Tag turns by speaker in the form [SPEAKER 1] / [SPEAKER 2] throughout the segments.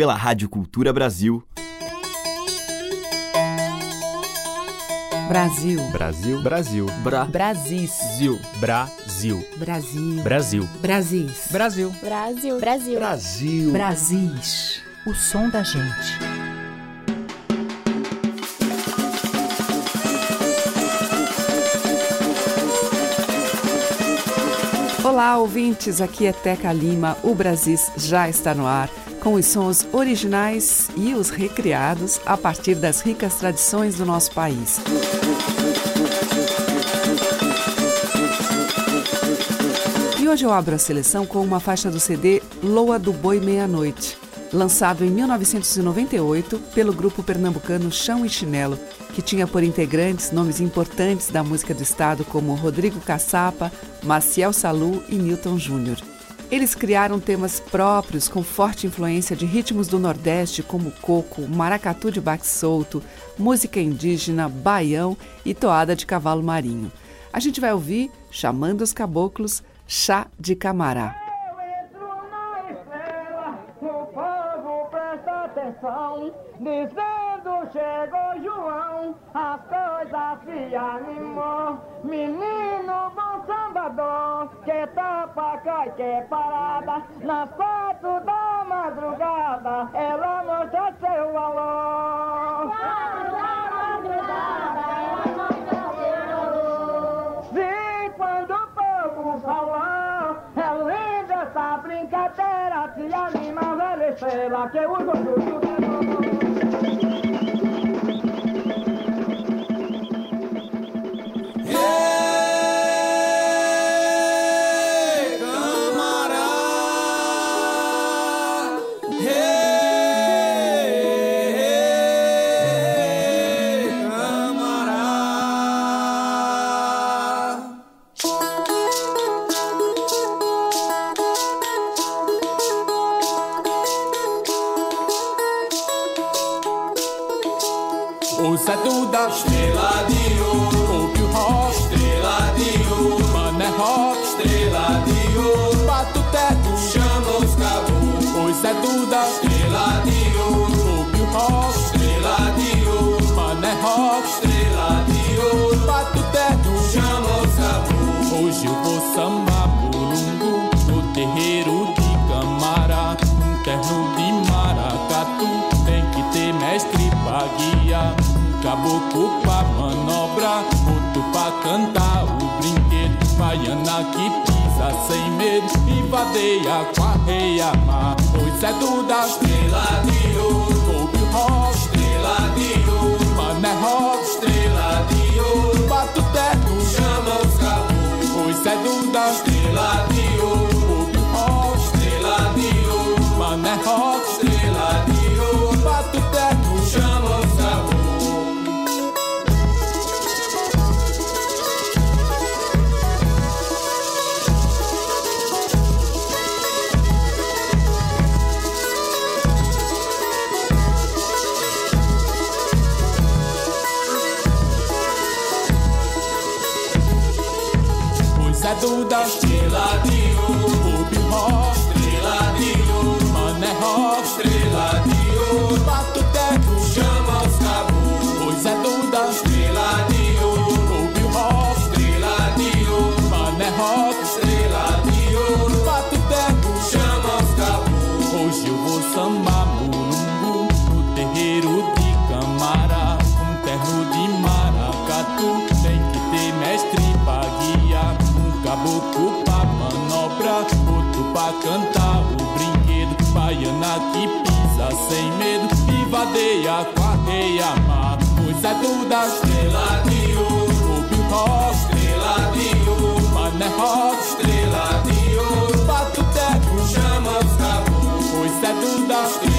[SPEAKER 1] pela Rádio Cultura Brasil.
[SPEAKER 2] Brasil.
[SPEAKER 3] Brasil. Brasil.
[SPEAKER 2] Bra. Brasis.
[SPEAKER 3] Zil. Brasil.
[SPEAKER 2] Brasil.
[SPEAKER 3] Brasil.
[SPEAKER 2] Brasis.
[SPEAKER 3] Brasil.
[SPEAKER 4] Brasil. Brasil.
[SPEAKER 5] Brasil.
[SPEAKER 2] Brasis. O som da gente. Olá, ouvintes. Aqui é Teca Lima. O Brasis já está no ar com os sons originais e os recriados a partir das ricas tradições do nosso país. E hoje eu abro a seleção com uma faixa do CD Loa do Boi Meia-Noite, lançado em 1998 pelo grupo pernambucano Chão e Chinelo, que tinha por integrantes nomes importantes da música do estado como Rodrigo Caçapa, Maciel Salu e Newton Júnior. Eles criaram temas próprios com forte influência de ritmos do Nordeste como coco, maracatu de baque solto, música indígena, baião e toada de cavalo marinho. A gente vai ouvir, chamando os caboclos, Chá de Camará.
[SPEAKER 6] Dizendo chegou João, as coisas se animou. Menino bom sambador, que topa cai que parada. Nas quatro da madrugada, ela mostra seu valor. Quatro da madrugada, ela mostra seu valor. Sim, quando o povo falou, é linda essa brincadeira, se anima, velha estrela, que o gosto
[SPEAKER 7] Pois é do da estrela de é do da estrela de ouro, o rock, estrela de ouro, mané rock, estrela de ouro. Bato teto, chama os cabos. Pois é do da estrela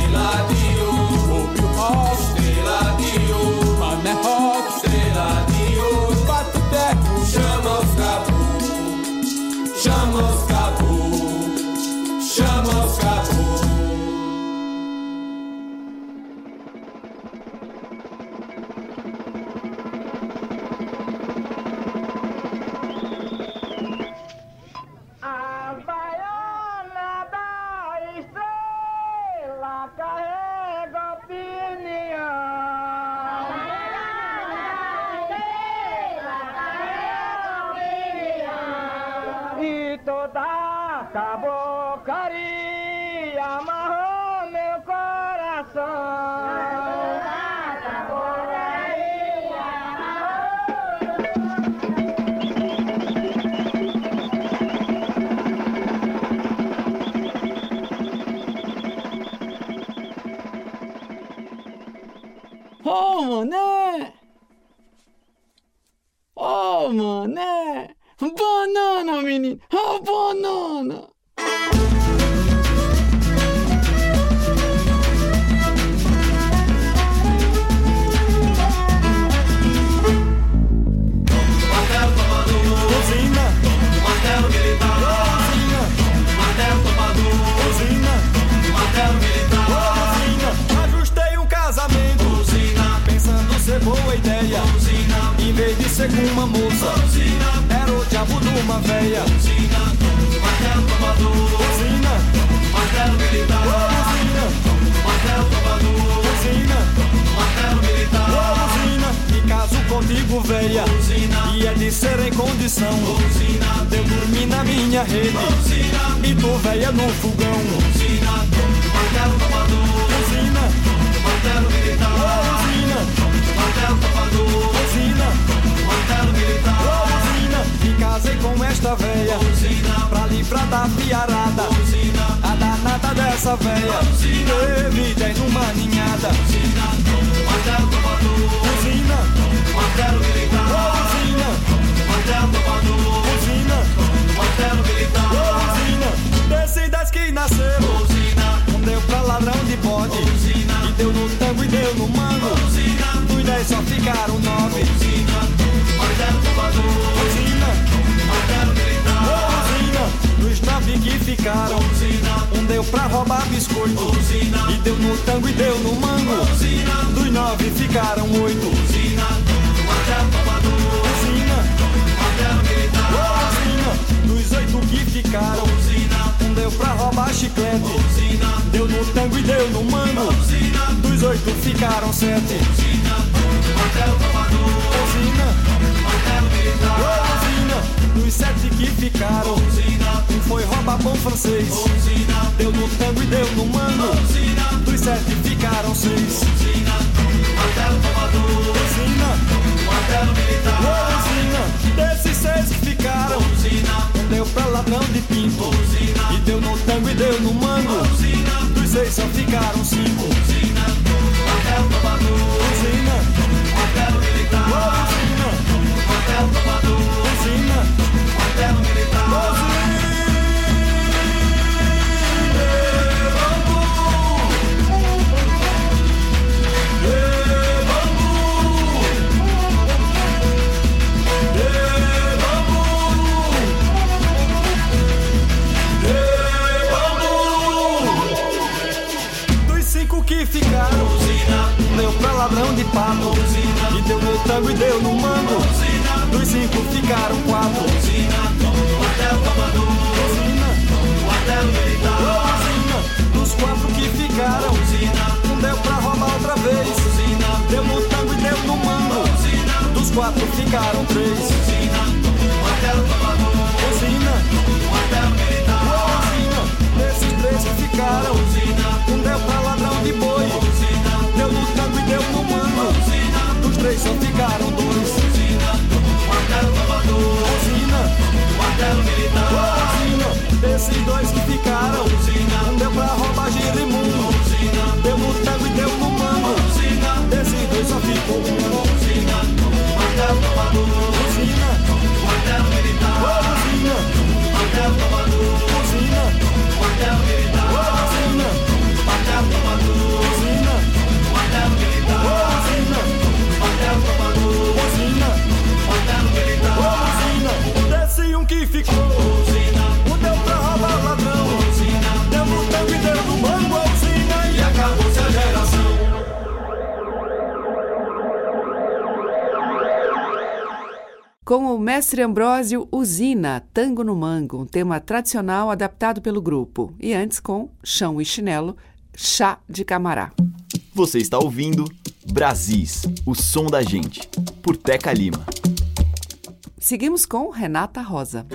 [SPEAKER 8] dez só ficaram nove. Usina, martelo tomador. Usina, martelo militar. Usina, dos nove que ficaram. Usina, um deu pra roubar biscoito. Usina, e deu no tango e deu no mango. Usina, dos nove ficaram oito. Usina, martelo tomador. Usina, martelo militar. Usina, dos oito que ficaram. Usina, um deu pra roubar chiclete. Usina, deu no tango e deu no mango. Usina, dos oito ficaram sete. Usina, martelo tomador. Usina, martelo militar. Usina, dos sete que ficaram. Usina, um foi roubar pão francês. Usina, deu no tango e deu no mango. Usina, dos sete ficaram seis. Usina, martelo tomador. Usina, martelo militar. Usina, desses seis que ficaram. Usina, um deu pra ladrão de pinto. Usina, e deu no tango e deu no mango. Usina, dos seis só ficaram cinco. Usina, martelo tomador. Usina, martelo militar. Usina, martelo tomador. Usina, deu pra ladrão de pato. E deu no tango e deu no mango. Dos cinco ficaram quatro. Dos quatro que ficaram, um deu pra roubar outra vez. Deu no tango e deu no mango. Dos quatro ficaram três. Usina, desses dois que ficaram, um deu pra roubar girimundo. Deu no tango e deu no mango. Desses dois só ficou um. Usina, Usina, Desce
[SPEAKER 2] Com o mestre Ambrósio Usina, Tango no Mango, um tema tradicional adaptado pelo grupo. E antes com Chão e Chinelo, Chá de Camará.
[SPEAKER 1] Você está ouvindo Brasis, o som da gente, por Teca Lima.
[SPEAKER 2] Seguimos com Renata Rosa.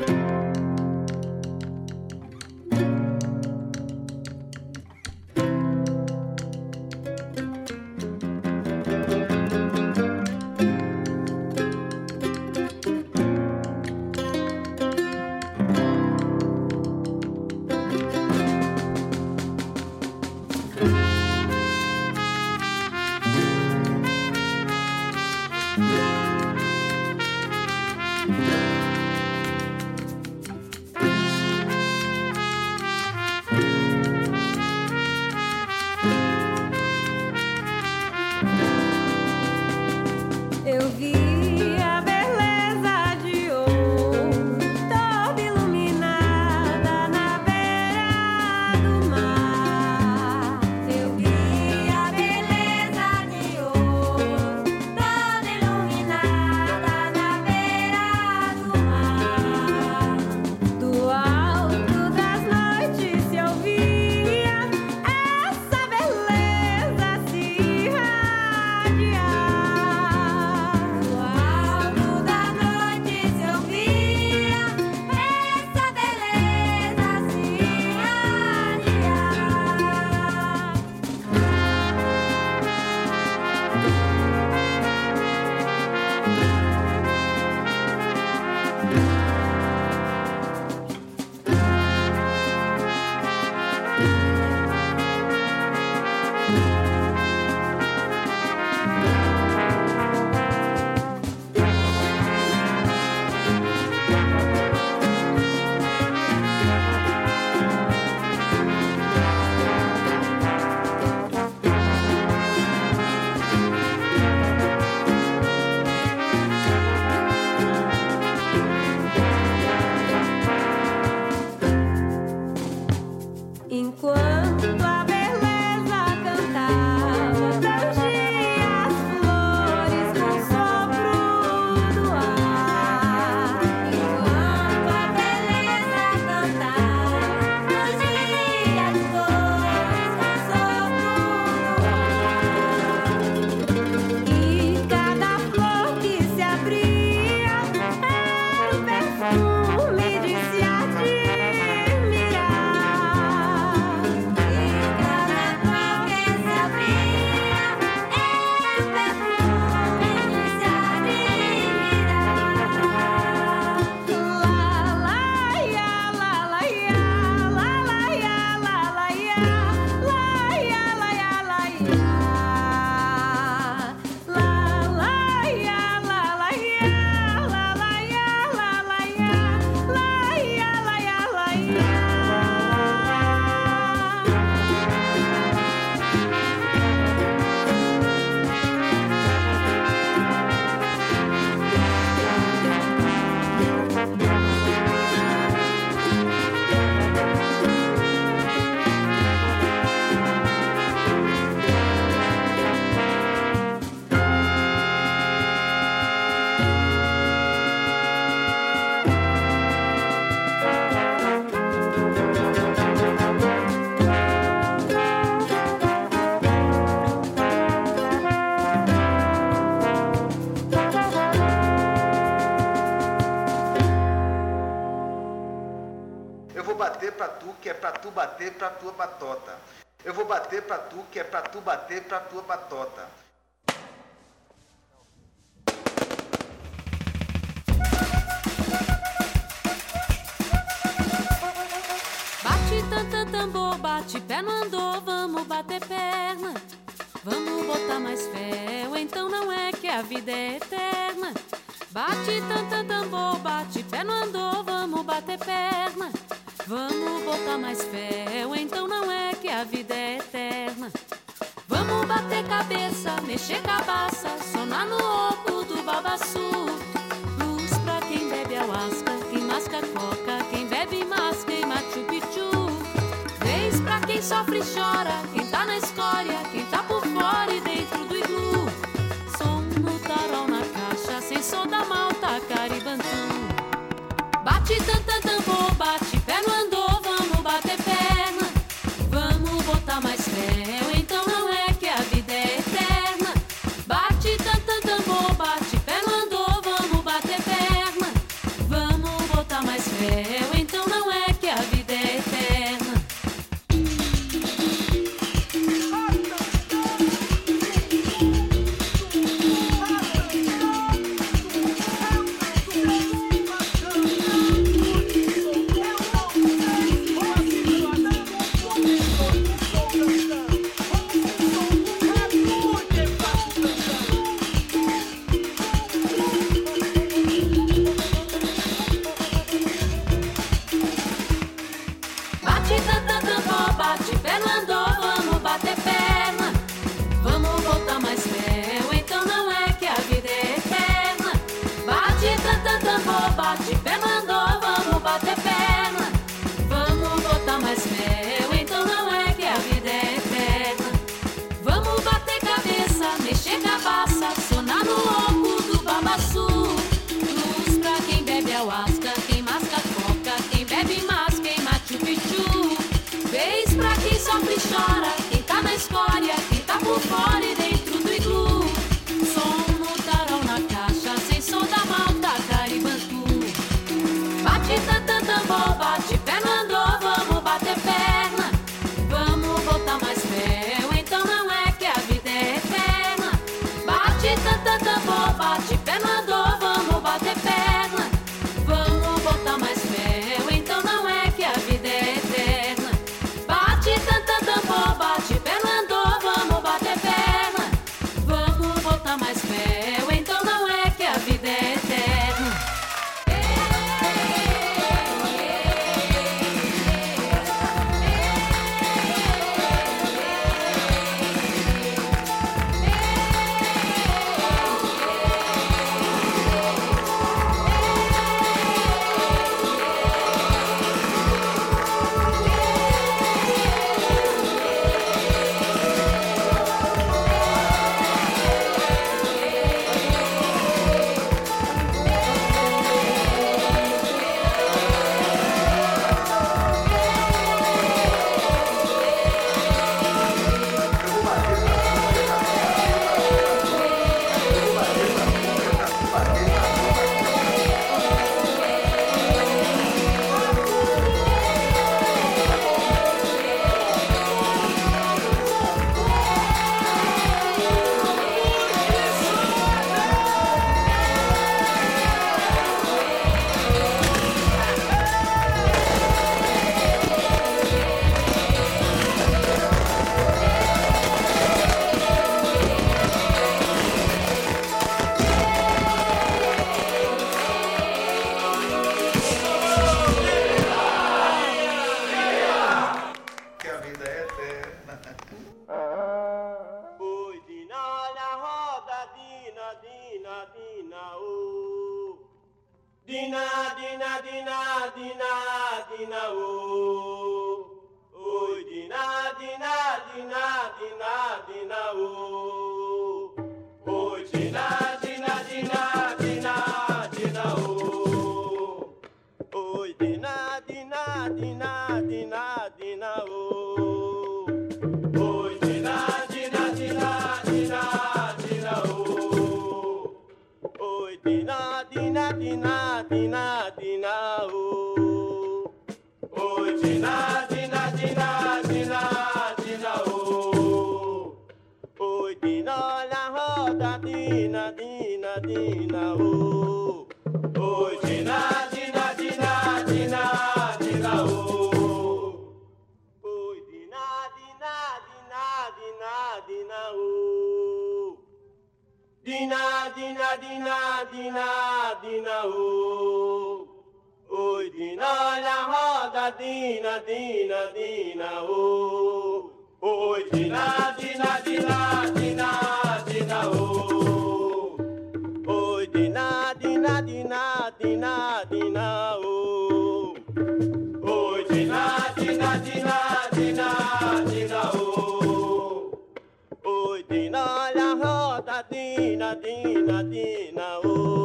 [SPEAKER 9] bater para tua batota.
[SPEAKER 10] Bate tanta tambor, bate pé no andor, vamos bater perna. Vamos botar mais fé, ou então não é que a vida é eterna. Bate tanta tambor, bate pé no andor, vamos bater perna. Vamos botar mais fé, ou então não é que a vida é eterna bater cabeça, mexer cabaça, sonar no oco do babaçu. Luz pra quem bebe alasca, quem masca coca, quem bebe masca e machu picchu. Vez pra quem sofre e chora, quem tá na escória,
[SPEAKER 11] dina, dina, dina, oh. Oi, dina, dina, dina, dina, dina, oh. Oi, dina, dina, dina, dina, dina, oh. Oi, dina, dina, dina, dina, dina, oh. Oi, dina, olha a roda, dina, dina, dina, oh.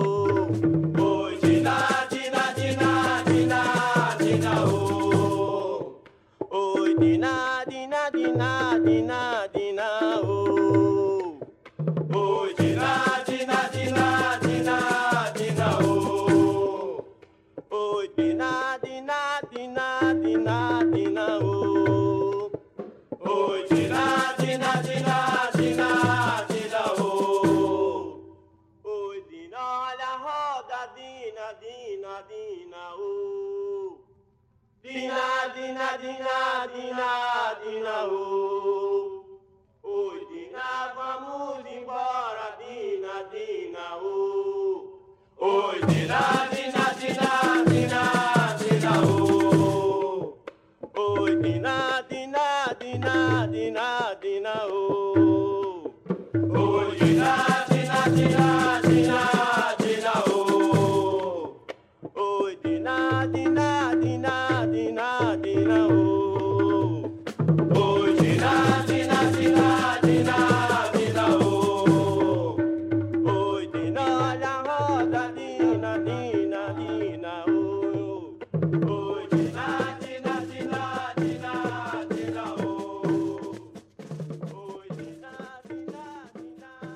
[SPEAKER 11] Oi, dina, dina, dina, dina, dina, oh. Oi, dina, dina, dina, dina, dina, oh. Oi, dina, dina, dina, dina, dina, oh. Dina, dina, dina, dina, dina, oh. Oi, Dina, vamos embora, Dina, Dina, oh. Oi, Dina, Dina, Dina, Dina, Dina, oh. Oi, Dina, Dina, Dina, Dina, Dina, oh. Oi, Dina,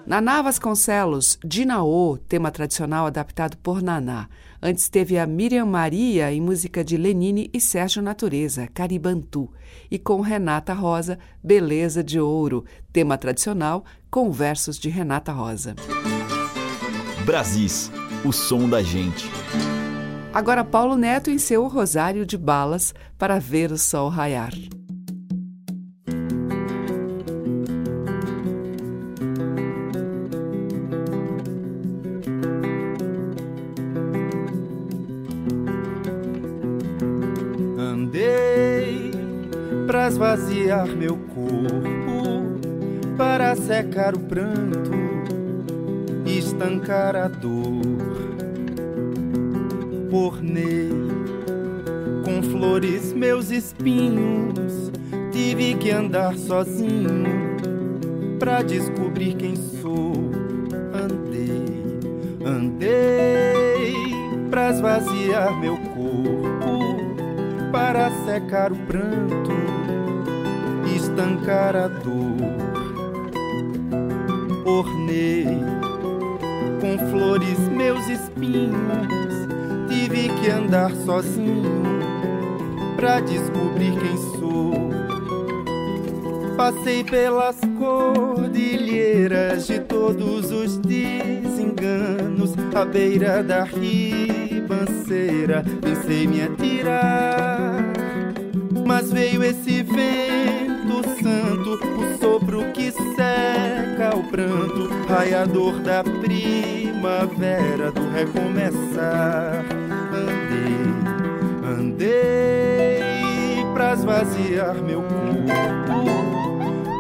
[SPEAKER 2] Naná Vasconcelos, Dinaô, tema tradicional adaptado por Naná. Antes teve a Miriam Maria em música de Lenine e Sérgio Natureza, Caribantu. E com Renata Rosa, Beleza de Ouro, tema tradicional com versos de Renata Rosa.
[SPEAKER 1] Brasis, o som da gente.
[SPEAKER 2] Agora Paulo Neto em seu Rosário de Balas para ver o sol raiar.
[SPEAKER 12] Esvaziar meu corpo, para secar o pranto, estancar a dor. Ornei com flores meus espinhos, tive que andar sozinho pra descobrir quem sou. Andei, andei pra esvaziar meu corpo para secar o pranto, estancar a dor. Ornei com flores meus espinhos, tive que andar sozinho pra descobrir quem sou. Passei pelas cordilheiras de todos os desenganos, à beira da ribanceira, pensei me atirar. Mas veio esse pranto, raiador da primavera, do recomeçar. Andei, andei pra esvaziar meu corpo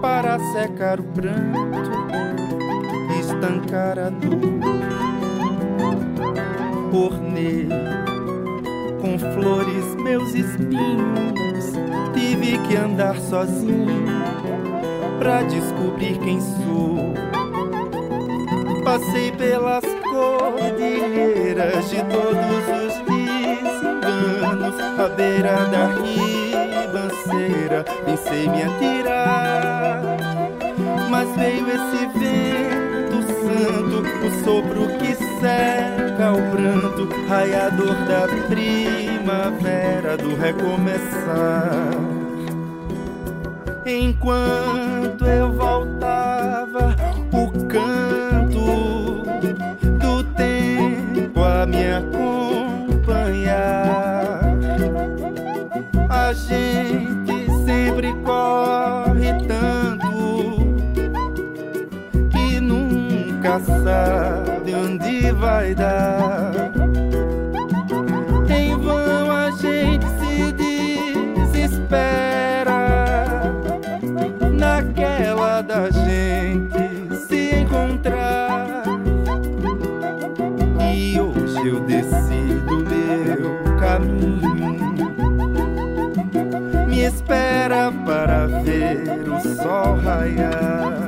[SPEAKER 12] para secar o pranto, estancar a dor. Ornei com flores meus espinhos, tive que andar sozinho pra descobrir quem sou. Passei pelas cordilheiras de todos os desenganos, à beira da ribanceira, pensei me atirar. Mas veio esse vento santo, o sopro que seca o pranto, raiador da primavera, do recomeçar. Enquanto eu voltava, vai dar. Em vão a gente se desespera naquela da gente se encontrar. E hoje eu decido meu caminho. Me espera para ver o sol raiar.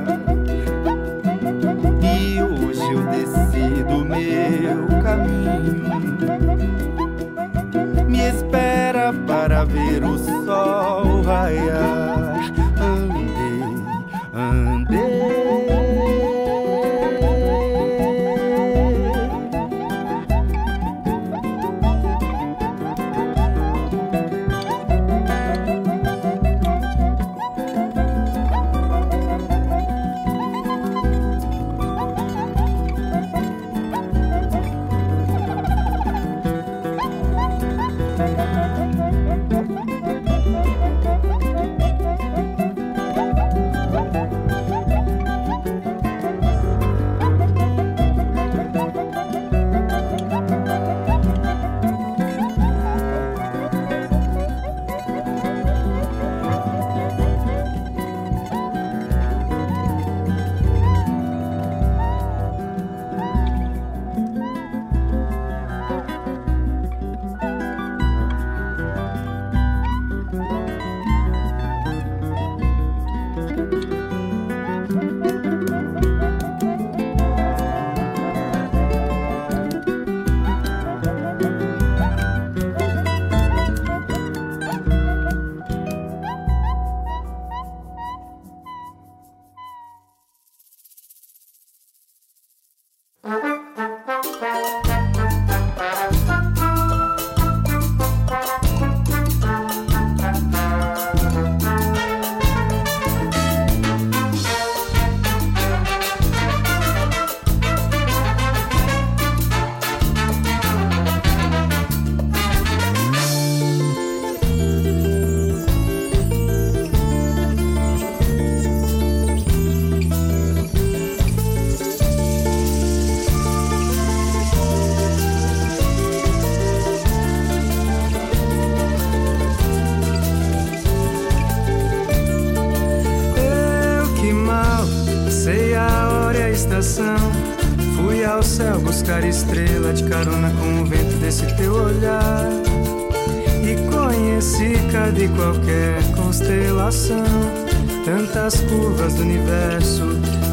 [SPEAKER 13] Curvas do universo,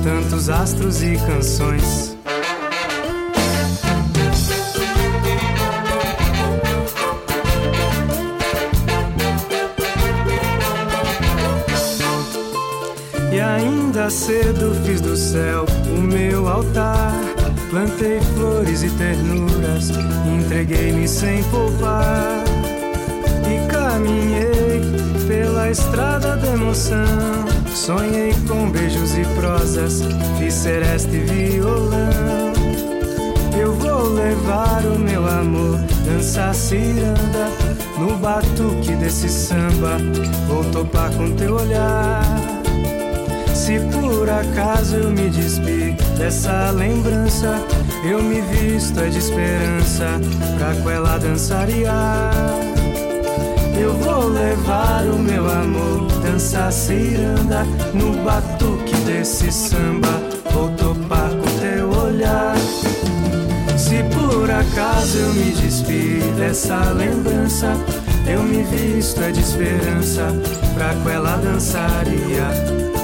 [SPEAKER 13] tantos astros e canções. E ainda cedo fiz do céu o meu altar. Plantei flores e ternuras, entreguei-me sem poupar. E caminhei pela estrada da emoção. Sonhei com beijos e prosas, fiz seresta e violão. Eu vou levar o meu amor, dançar ciranda no batuque desse samba. Vou topar com teu olhar. Se por acaso eu me despi dessa lembrança, eu me visto é de esperança pra com ela dançariar. Eu vou levar o meu amor, dançar ciranda no batuque desse samba. Vou topar com teu olhar. Se por acaso eu me despi dessa lembrança, eu me visto é de esperança pra com ela dançaria.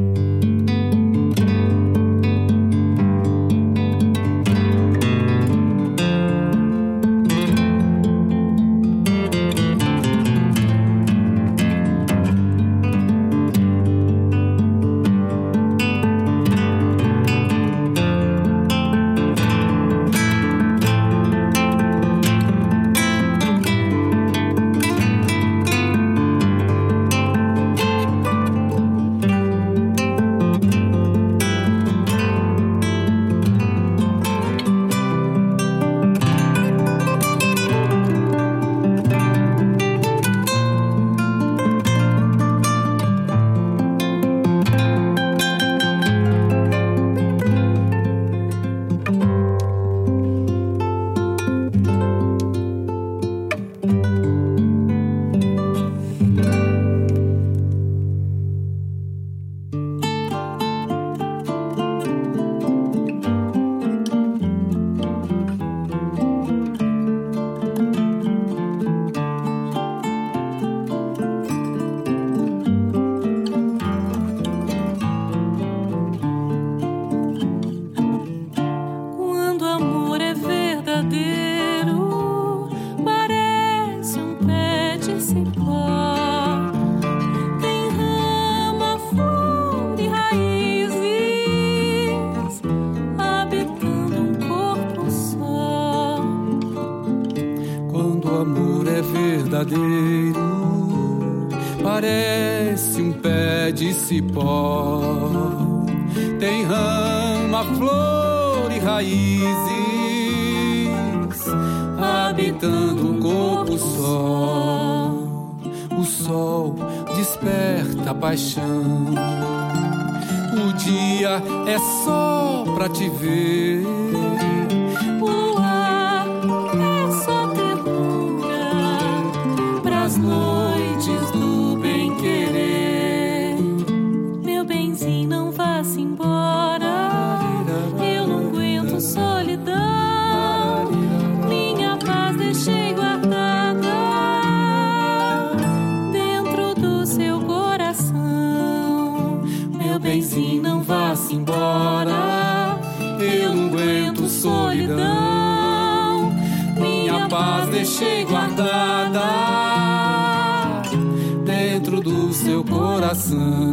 [SPEAKER 14] sun.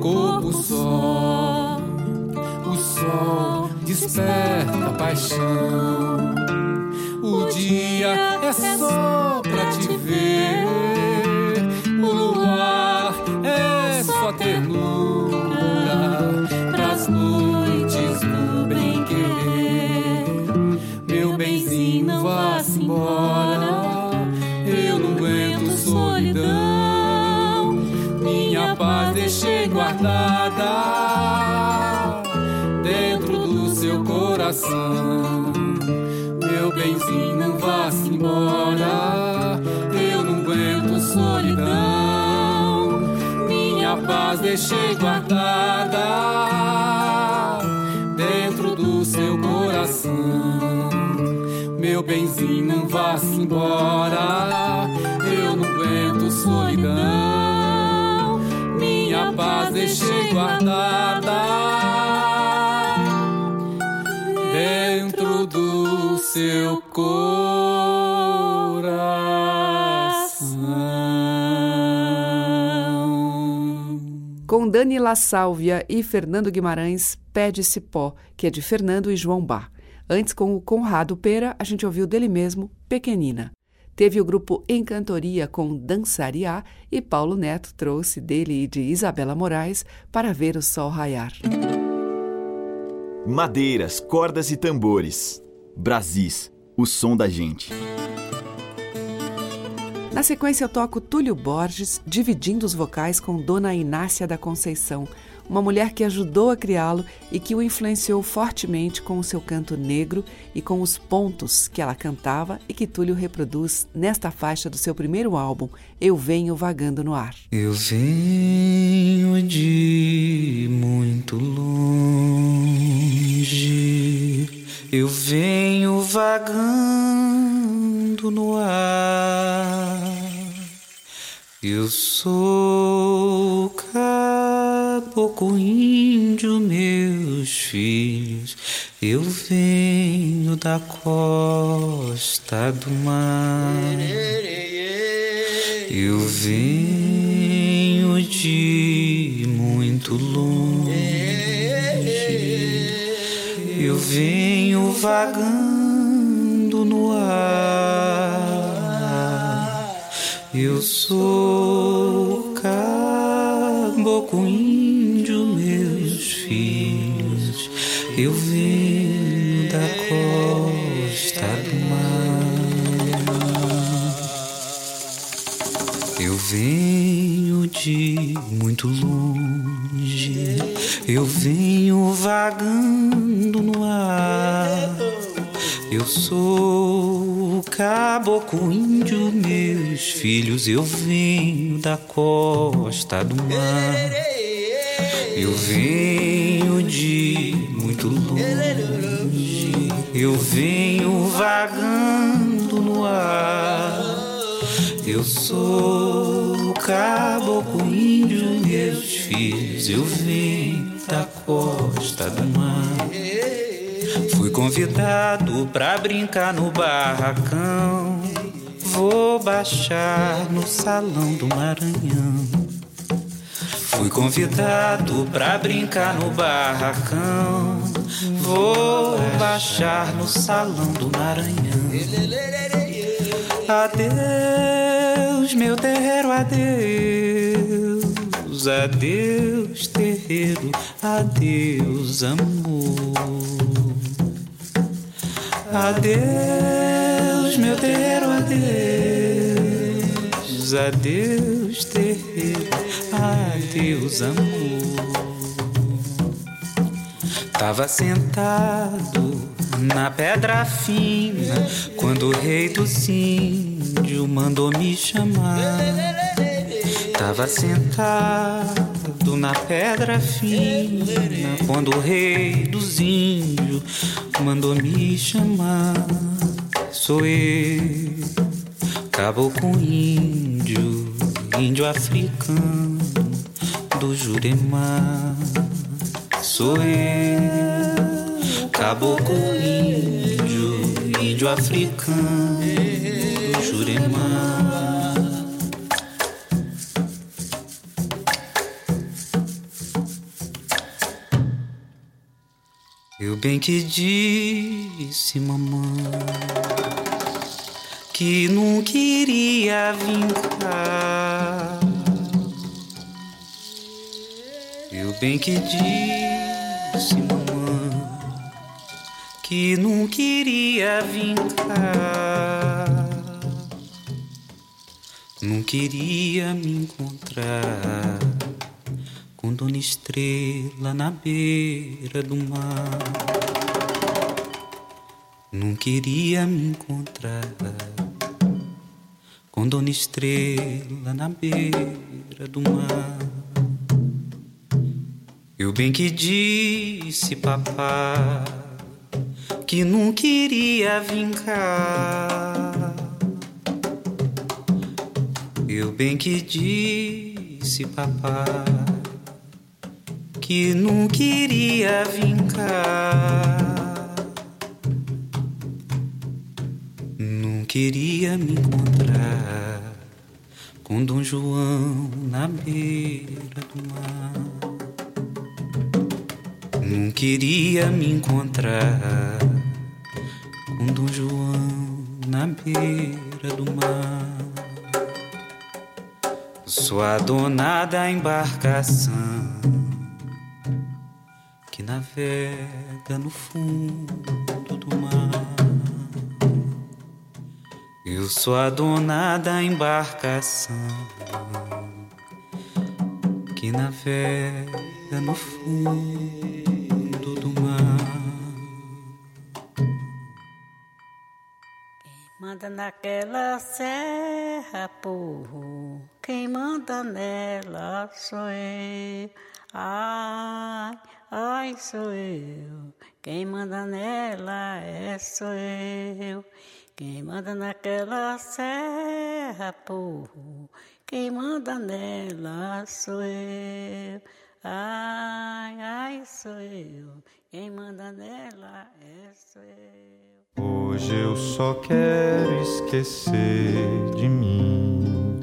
[SPEAKER 14] corpo só.
[SPEAKER 15] O sol desperta paixão. O dia é só pra te ver.
[SPEAKER 14] mas deixei guardada dentro do seu coração. Meu benzinho, não vá-se embora, eu não aguento solidão. Minha paz deixei guardada
[SPEAKER 15] dentro do seu coração.
[SPEAKER 2] Dani La Sálvia e Fernando Guimarães, Pé de Cipó, que é de Fernando e João Bar. Antes, com o Conrado Pera, a gente ouviu dele mesmo, Pequenina. Teve o grupo Encantoria com Dançariá e Paulo Neto trouxe dele e de Isabela Moraes para ver o sol raiar.
[SPEAKER 1] Madeiras, cordas e tambores. Brasis, o som da gente.
[SPEAKER 2] Na sequência, eu toco Túlio Borges, dividindo os vocais com Dona Inácia da Conceição, uma mulher que ajudou a criá-lo e que o influenciou fortemente com o seu canto negro e com os pontos que ela cantava e que Túlio reproduz nesta faixa do seu primeiro álbum, Eu Venho Vagando no Ar.
[SPEAKER 16] Eu venho de muito longe, eu venho vagando no ar. Eu sou caboclo índio, meus filhos. Eu venho da costa do mar. Eu venho de muito longe. Eu venho vagando no ar. Eu sou caboclo índio, meus filhos. Eu venho da costa do mar. Eu venho de muito longe. Eu venho vagando no ar. Eu sou caboclo índio, meus filhos. Eu venho da costa do mar. Eu venho de muito longe. Eu venho vagando no ar. Eu sou caboclo índio, meus filhos. Eu venho da costa do mar. Fui convidado pra brincar no barracão. Vou baixar no salão do Maranhão. Fui convidado pra brincar no barracão. Vou baixar no salão do Maranhão. Adeus, meu terreiro, adeus. Adeus, terreiro, adeus, amor. Adeus, meu terreiro, adeus. Adeus, terreiro, adeus, amor. Tava sentado na pedra fina quando o rei do índio mandou me chamar. Tava sentado na pedra fina quando o rei dos índios mandou me chamar. Sou eu, caboclo índio, índio africano do Juremar. Sou eu, caboclo índio, índio africano do Juremar. Eu bem que disse, mamãe, que não queria vincar. Eu bem que disse, mamãe, que não queria vincar. Não queria me encontrar com Dona Estrela na beira do mar. Não queria me encontrar com Dona Estrela na beira do mar. Eu bem que disse, papá, que não queria vincar. Eu bem que disse, papá que não queria vincar. Não queria me encontrar com Dom João na beira do mar. Não queria me encontrar com Dom João na beira do mar. Sou a dona da embarcação navega no fundo do mar. Eu sou a dona da embarcação que navega no fundo do mar.
[SPEAKER 17] Manda naquela serra, porro. Quem manda nela sou eu. Ai, ai, sou eu. Quem manda nela é sou eu. Quem manda naquela serra, porro. Quem manda nela sou eu. Ai, ai, sou eu. Quem manda nela é sou eu.
[SPEAKER 18] Hoje eu só quero esquecer de mim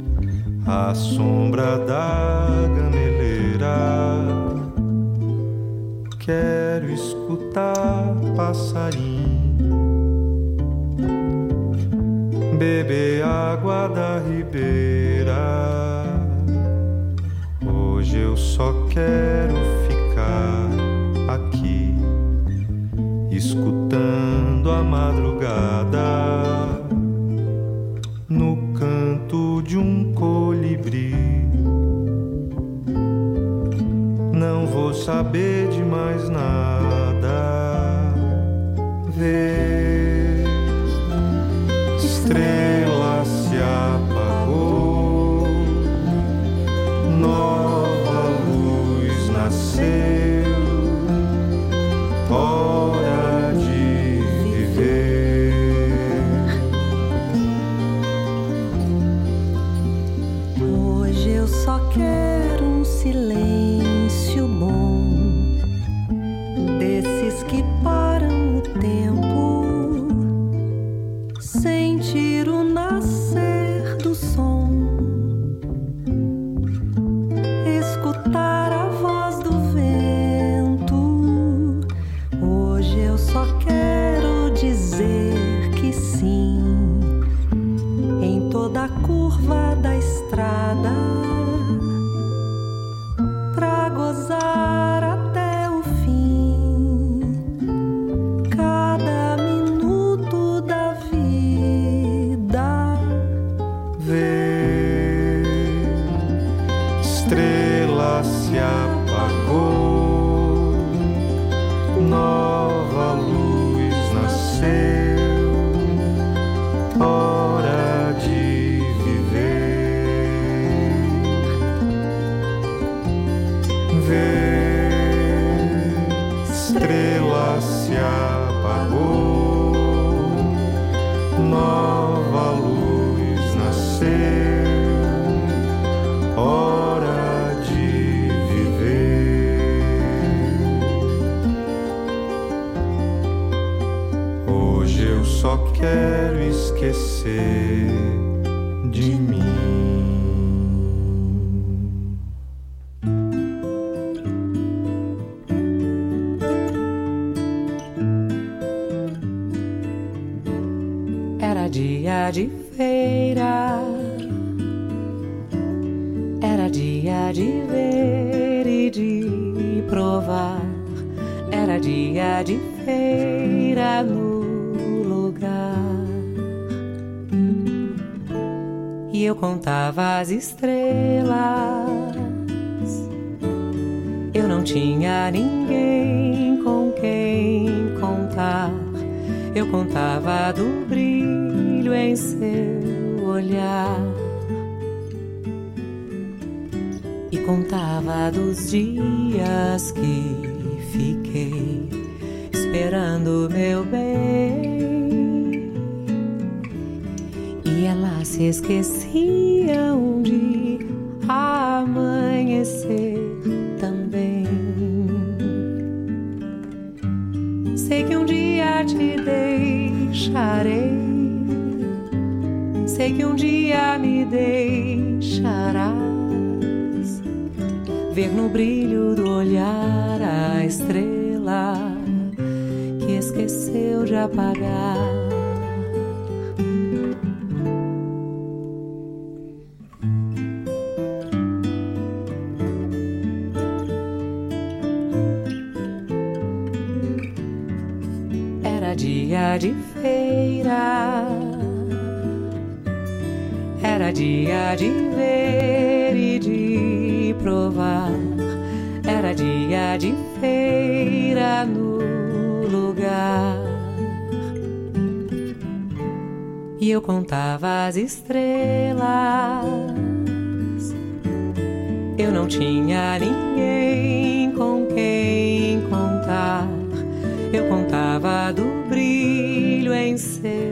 [SPEAKER 18] a sombra da gameleira. Quero escutar passarinho, beber água da ribeira. Hoje eu só quero ficar aqui escutando a madrugada no canto de um colibri. Saber de mais nada. Ver
[SPEAKER 16] contava do brilho em seu olhar. E contava dos dias que fiquei esperando meu bem. E elas se esqueciam de amanhecer
[SPEAKER 19] Sei que um dia te deixarei. Sei que um dia me deixarás ver no brilho do olhar a estrela que esqueceu de apagar. Dia de ver e de provar, era dia de feira no lugar. E eu contava as estrelas. Eu não tinha ninguém com quem contar. Eu contava do brilho em seu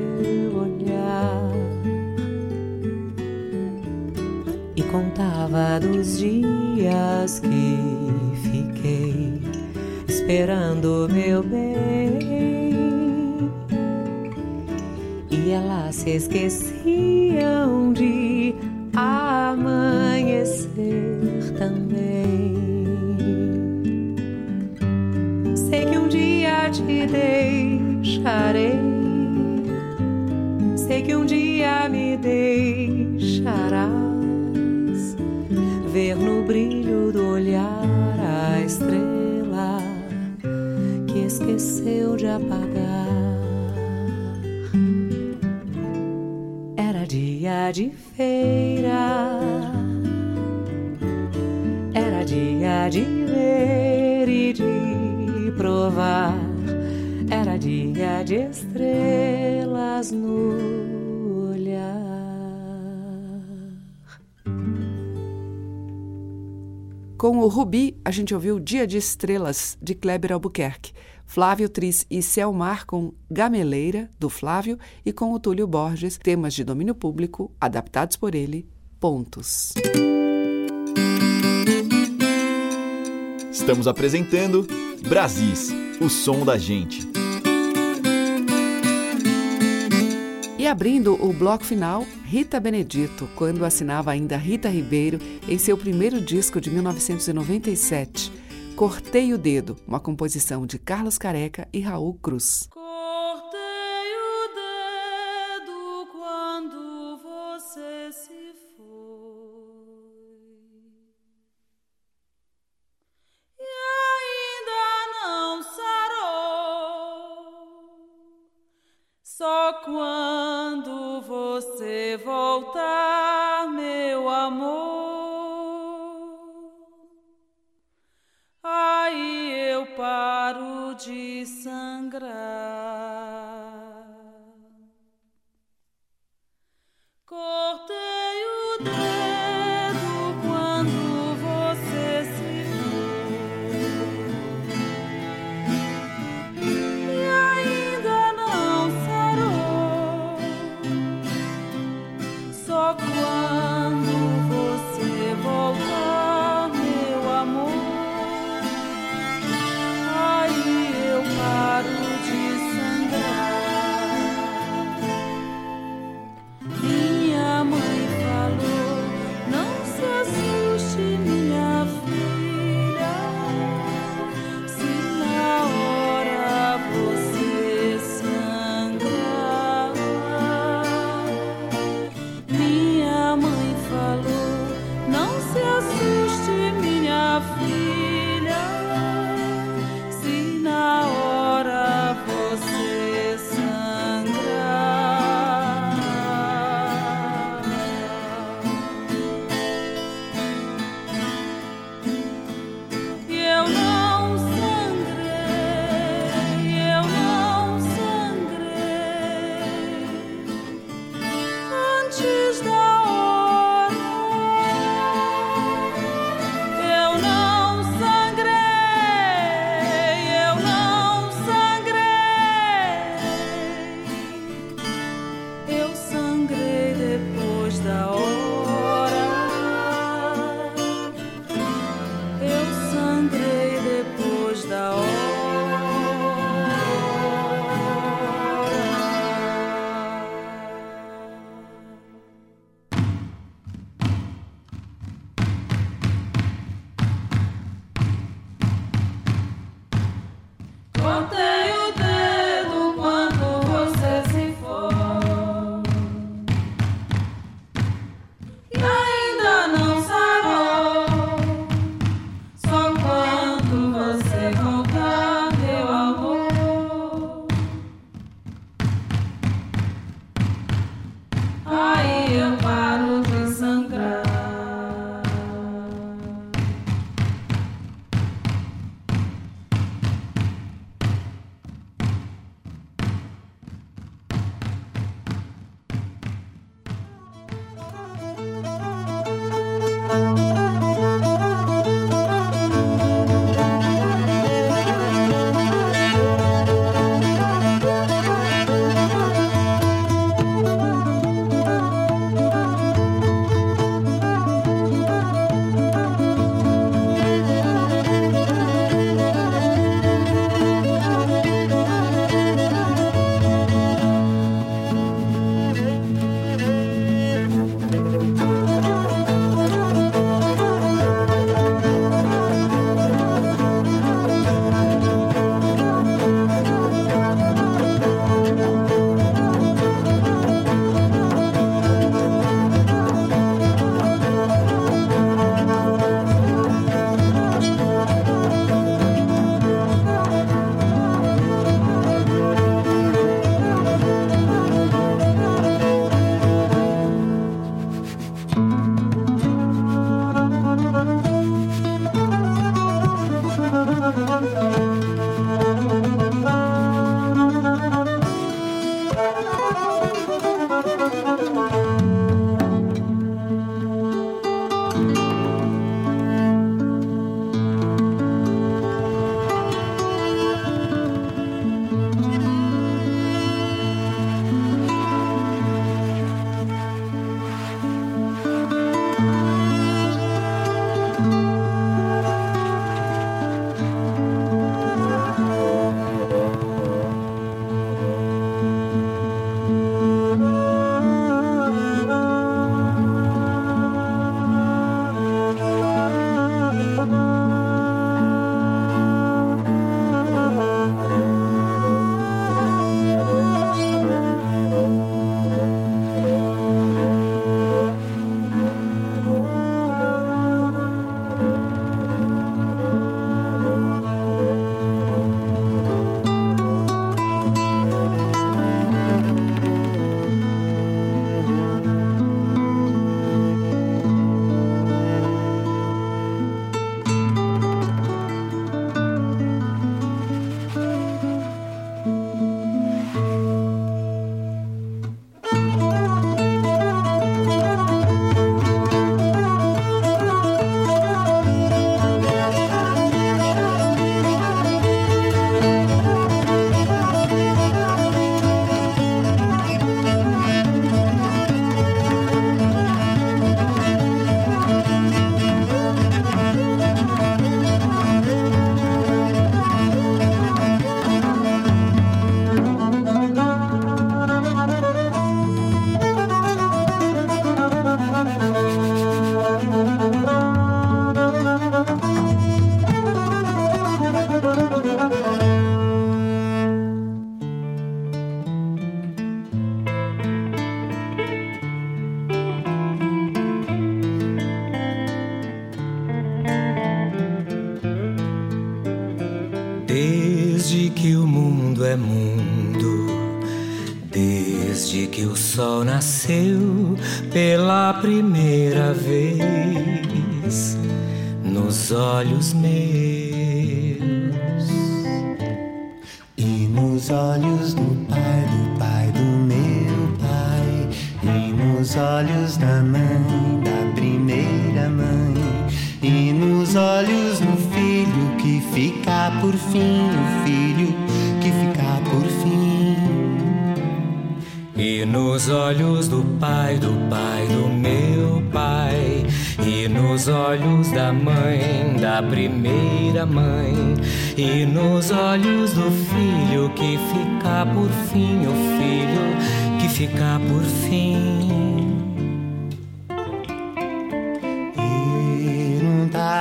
[SPEAKER 19] contava dos dias que fiquei esperando meu bem. E elas se esqueciam de amanhecer também. Sei que um dia te deixarei. Sei que um dia me deixarás esqueceu de apagar. Era dia de feira, era dia de ver e de provar, era dia de estrelas no olhar.
[SPEAKER 2] Com o Rubi, a gente ouviu Dia de Estrelas, de Kleber Albuquerque. Flávio Tris e Selmar com Gameleira, do Flávio, e com o Túlio Borges, temas de domínio público, adaptados por ele, pontos.
[SPEAKER 1] Estamos apresentando Brasis, o som da gente.
[SPEAKER 2] E abrindo o bloco final, Rita Benedito, quando assinava ainda Rita Ribeiro em seu primeiro disco de 1997, Cortei o Dedo, uma composição de Carlos Careca e Raul Cruz.
[SPEAKER 20] Só quando você voltar,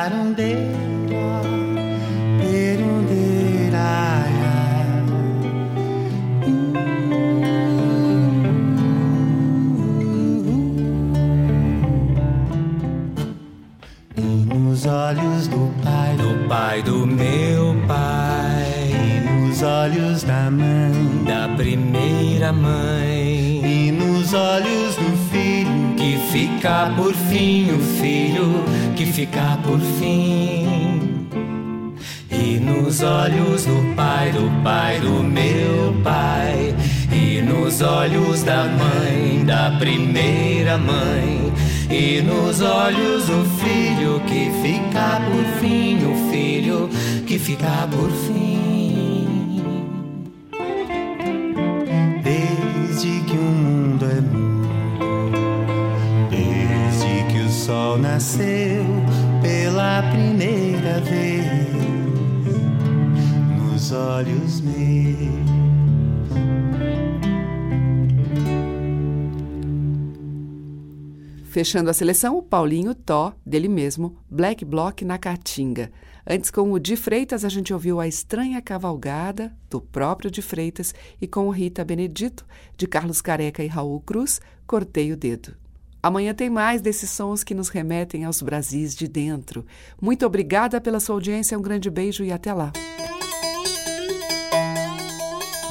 [SPEAKER 21] I don't dare filho que fica por fim.
[SPEAKER 22] E nos olhos do pai, do pai do meu pai, e nos olhos da mãe, da primeira mãe, e nos olhos do filho que fica por fim, o filho que fica por fim.
[SPEAKER 21] Olhos meus.
[SPEAKER 2] Fechando a seleção, o Paulinho Tó, dele mesmo, Black Block na Caatinga. Antes, com o de Freitas, a gente ouviu A Estranha Cavalgada, do próprio de Freitas, e com o Rita Benedito, de Carlos Careca e Raul Cruz, Cortei o Dedo. Amanhã tem mais desses sons que nos remetem aos Brasis de dentro. Muito obrigada pela sua audiência, um grande beijo e até lá.